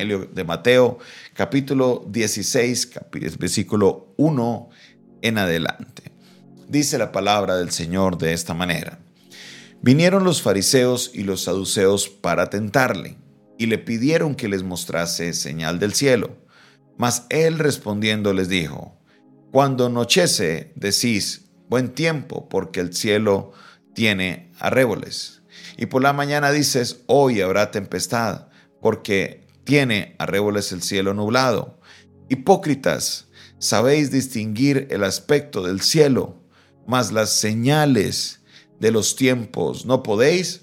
Evangelio de Mateo, capítulo 16, versículo 1 en adelante. Dice la palabra del Señor de esta manera. Vinieron los fariseos y los saduceos para tentarle, y le pidieron que les mostrase señal del cielo. Mas él respondiendo les dijo, Cuando anochece, decís, buen tiempo, porque el cielo tiene arréboles. Y por la mañana dices, hoy habrá tempestad, porque tiene arréboles el cielo nublado. Hipócritas, sabéis distinguir el aspecto del cielo, mas las señales de los tiempos no podéis.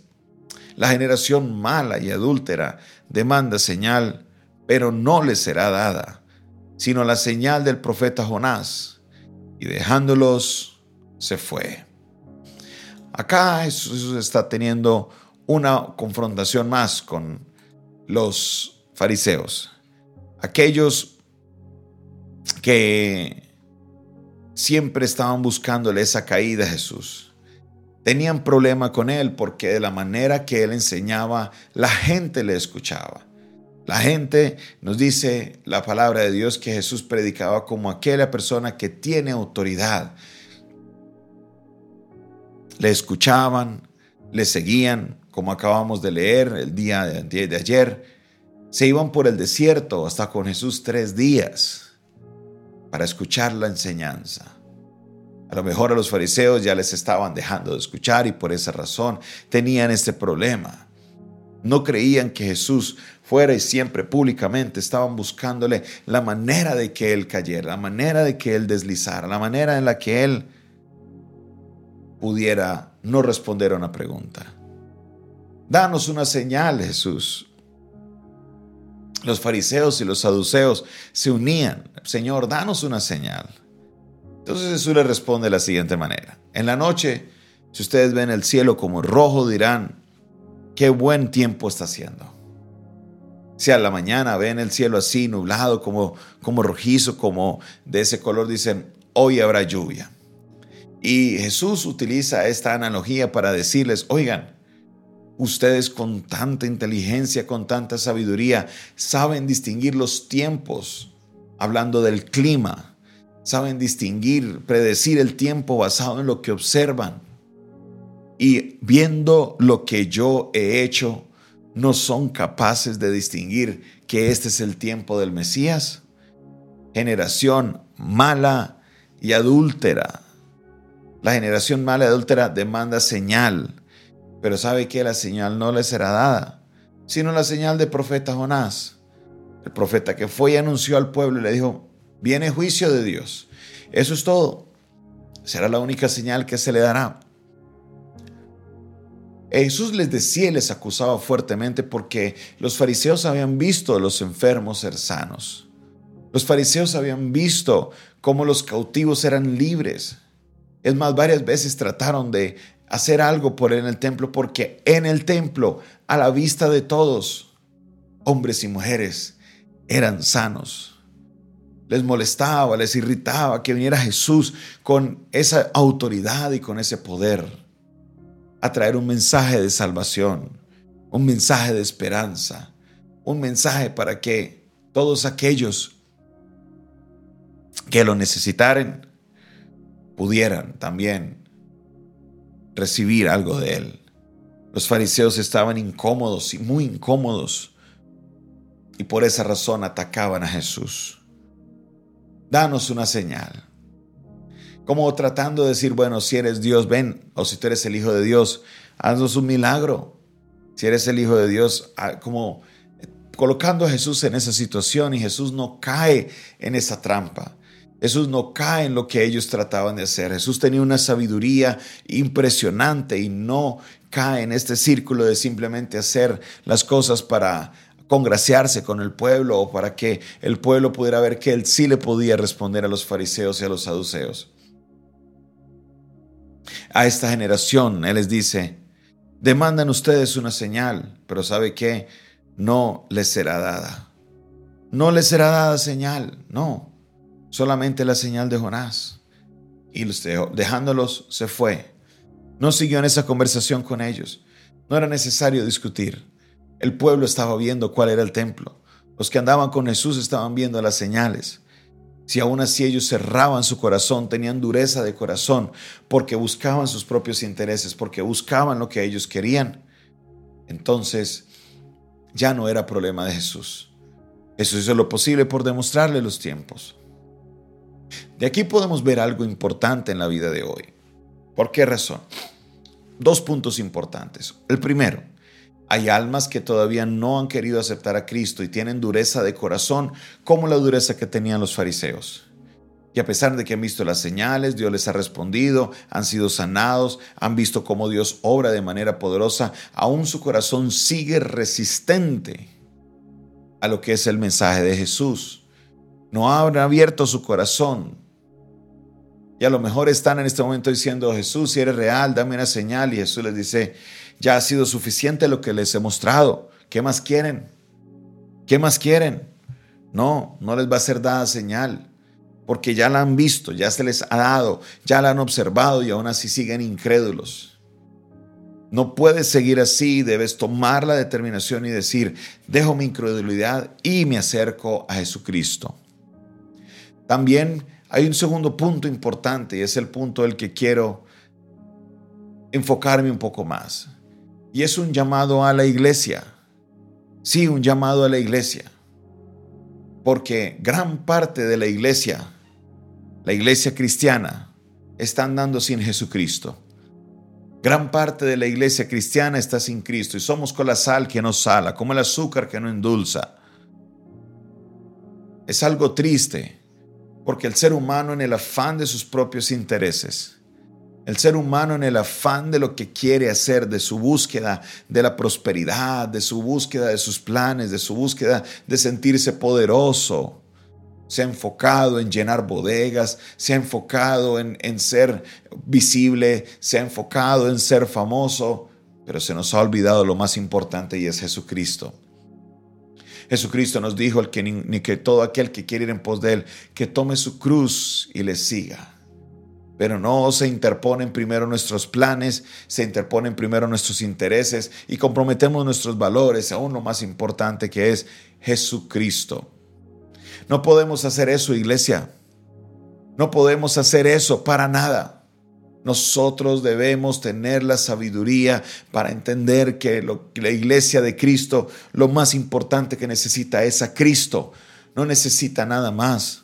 La generación mala y adúltera demanda señal, pero no le será dada, sino la señal del profeta Jonás. Y dejándolos, se fue. Acá Jesús está teniendo una confrontación más con los fariseos, aquellos que siempre estaban buscándole esa caída a Jesús. Tenían problema con él porque de la manera que él enseñaba, la gente le escuchaba. La gente nos dice la palabra de Dios que Jesús predicaba como aquella persona que tiene autoridad. Le escuchaban, le seguían, como acabamos de leer el día de ayer, se iban por el desierto hasta con Jesús tres días para escuchar la enseñanza. A lo mejor a los fariseos ya les estaban dejando de escuchar y por esa razón tenían este problema. No creían que Jesús fuera y siempre públicamente estaban buscándole la manera de que Él cayera, la manera de que Él deslizara, la manera en la que Él pudiera no responder a una pregunta. Danos una señal, Jesús. Los fariseos y los saduceos se unían. Señor, danos una señal. Entonces Jesús le responde de la siguiente manera. En la noche, si ustedes ven el cielo como rojo, dirán, qué buen tiempo está haciendo. Si a la mañana ven el cielo así, nublado, como, como rojizo, como de ese color, dicen, hoy habrá lluvia. Y Jesús utiliza esta analogía para decirles, oigan, Ustedes con tanta inteligencia, con tanta sabiduría, saben distinguir los tiempos, hablando del clima, saben distinguir, predecir el tiempo basado en lo que observan. Y viendo lo que yo he hecho, no son capaces de distinguir que este es el tiempo del Mesías. Generación mala y adúltera. La generación mala y adúltera demanda señal pero sabe que la señal no le será dada, sino la señal del profeta Jonás. El profeta que fue y anunció al pueblo y le dijo, viene juicio de Dios. Eso es todo. Será la única señal que se le dará. Jesús les decía y les acusaba fuertemente porque los fariseos habían visto a los enfermos ser sanos. Los fariseos habían visto cómo los cautivos eran libres. Es más, varias veces trataron de hacer algo por él en el templo, porque en el templo, a la vista de todos, hombres y mujeres, eran sanos. Les molestaba, les irritaba que viniera Jesús con esa autoridad y con ese poder a traer un mensaje de salvación, un mensaje de esperanza, un mensaje para que todos aquellos que lo necesitaren pudieran también recibir algo de él. Los fariseos estaban incómodos y muy incómodos y por esa razón atacaban a Jesús. Danos una señal. Como tratando de decir, bueno, si eres Dios, ven, o si tú eres el Hijo de Dios, haznos un milagro. Si eres el Hijo de Dios, ah, como colocando a Jesús en esa situación y Jesús no cae en esa trampa. Jesús no cae en lo que ellos trataban de hacer. Jesús tenía una sabiduría impresionante y no cae en este círculo de simplemente hacer las cosas para congraciarse con el pueblo o para que el pueblo pudiera ver que él sí le podía responder a los fariseos y a los saduceos. A esta generación, Él les dice, demandan ustedes una señal, pero ¿sabe qué? No les será dada. No les será dada señal, no solamente la señal de Jonás. Y dejándolos se fue. No siguió en esa conversación con ellos. No era necesario discutir. El pueblo estaba viendo cuál era el templo. Los que andaban con Jesús estaban viendo las señales. Si aún así ellos cerraban su corazón, tenían dureza de corazón, porque buscaban sus propios intereses, porque buscaban lo que ellos querían, entonces ya no era problema de Jesús. Jesús hizo lo posible por demostrarle los tiempos. De aquí podemos ver algo importante en la vida de hoy. ¿Por qué razón? Dos puntos importantes. El primero, hay almas que todavía no han querido aceptar a Cristo y tienen dureza de corazón como la dureza que tenían los fariseos. Y a pesar de que han visto las señales, Dios les ha respondido, han sido sanados, han visto cómo Dios obra de manera poderosa, aún su corazón sigue resistente a lo que es el mensaje de Jesús. No han abierto su corazón. Y a lo mejor están en este momento diciendo, Jesús, si eres real, dame una señal. Y Jesús les dice, ya ha sido suficiente lo que les he mostrado. ¿Qué más quieren? ¿Qué más quieren? No, no les va a ser dada señal, porque ya la han visto, ya se les ha dado, ya la han observado y aún así siguen incrédulos. No puedes seguir así, debes tomar la determinación y decir, dejo mi incredulidad y me acerco a Jesucristo. También hay un segundo punto importante y es el punto del que quiero enfocarme un poco más. Y es un llamado a la iglesia. Sí, un llamado a la iglesia. Porque gran parte de la iglesia, la iglesia cristiana, está andando sin Jesucristo. Gran parte de la iglesia cristiana está sin Cristo y somos con la sal que no sala, como el azúcar que no endulza. Es algo triste porque el ser humano en el afán de sus propios intereses el ser humano en el afán de lo que quiere hacer, de su búsqueda de la prosperidad, de su búsqueda de sus planes, de su búsqueda de sentirse poderoso, se ha enfocado en llenar bodegas, se ha enfocado en, ser visible, se ha enfocado en ser famoso, pero se nos ha olvidado lo más importante y es Jesucristo. Jesucristo nos dijo el que ni que todo aquel que quiere ir en pos de él, que tome su cruz y le siga. Pero no se interponen primero nuestros planes, se interponen primero nuestros intereses y comprometemos nuestros valores, aún lo más importante que es Jesucristo. No podemos hacer eso, iglesia. No podemos hacer eso para nada. Nosotros debemos tener la sabiduría para entender que la iglesia de Cristo, lo más importante que necesita es a Cristo. No necesita nada más.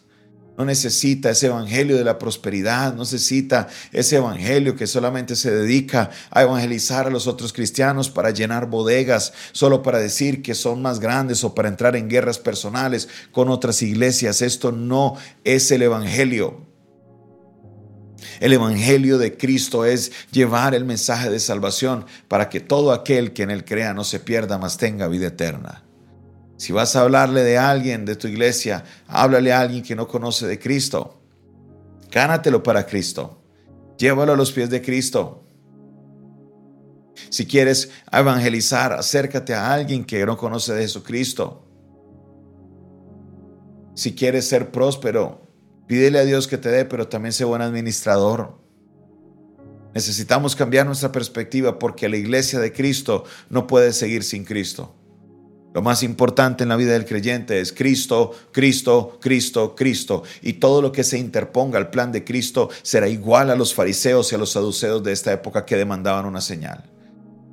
No necesita ese evangelio de la prosperidad, no necesita ese evangelio que solamente se dedica a evangelizar a los otros cristianos para llenar bodegas, solo para decir que son más grandes o para entrar en guerras personales con otras iglesias. Esto no es el evangelio. El Evangelio de Cristo es llevar el mensaje de salvación para que todo aquel que en él crea no se pierda, mas tenga vida eterna. Si vas a hablarle de alguien de tu iglesia, háblale a alguien que no conoce de Cristo. Gánatelo para Cristo. Llévalo a los pies de Cristo. Si quieres evangelizar, acércate a alguien que no conoce de Jesucristo. Si quieres ser próspero, pídele a Dios que te dé, pero también sé buen administrador. Necesitamos cambiar nuestra perspectiva porque la iglesia de Cristo no puede seguir sin Cristo. Lo más importante en la vida del creyente es Cristo, Cristo, Cristo, Cristo. Y todo lo que se interponga al plan de Cristo será igual a los fariseos y a los saduceos de esta época que demandaban una señal.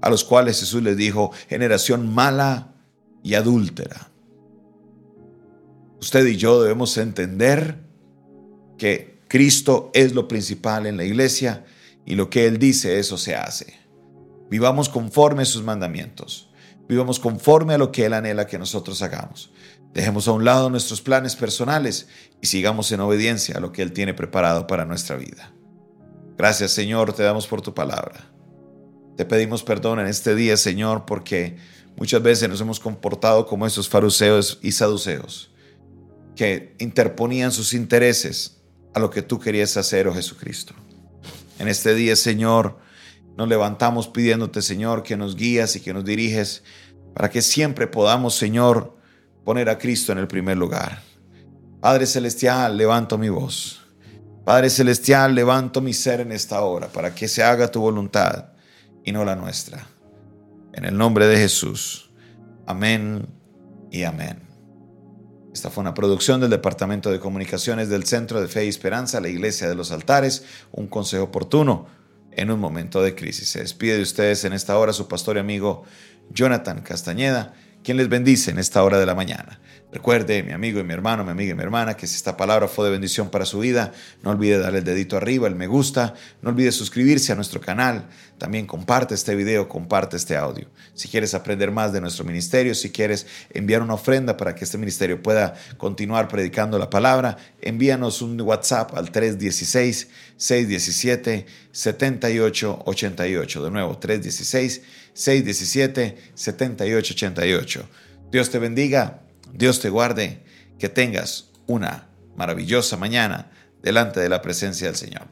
A los cuales Jesús les dijo, generación mala y adúltera. Usted y yo debemos entender que Cristo es lo principal en la iglesia y lo que Él dice, eso se hace. Vivamos conforme a sus mandamientos. Vivamos conforme a lo que Él anhela que nosotros hagamos. Dejemos a un lado nuestros planes personales y sigamos en obediencia a lo que Él tiene preparado para nuestra vida. Gracias Señor, te damos por tu palabra. Te pedimos perdón en este día, Señor, porque muchas veces nos hemos comportado como esos fariseos y saduceos, que interponían sus intereses a lo que tú querías hacer, oh Jesucristo. En este día, Señor, nos levantamos pidiéndote, Señor, que nos guías y que nos diriges para que siempre podamos, Señor, poner a Cristo en el primer lugar. Padre Celestial, levanto mi voz. Padre Celestial, levanto mi ser en esta hora para que se haga tu voluntad y no la nuestra. En el nombre de Jesús. Amén y amén. Esta fue una producción del Departamento de Comunicaciones del Centro de Fe y Esperanza, la Iglesia de los Altares, un consejo oportuno en un momento de crisis. Se despide de ustedes en esta hora su pastor y amigo Jonathan Castañeda, quien les bendice en esta hora de la mañana. Recuerde, mi amigo y mi hermano, mi amiga y mi hermana, que si esta palabra fue de bendición para su vida, no olvide darle el dedito arriba, el me gusta, no olvide suscribirse a nuestro canal, también comparte este video, comparte este audio. Si quieres aprender más de nuestro ministerio, si quieres enviar una ofrenda para que este ministerio pueda continuar predicando la palabra, envíanos un WhatsApp al 316-617-7888. De nuevo, 316-617-7888. Dios te bendiga Dios te guarde, que tengas una maravillosa mañana delante de la presencia del Señor.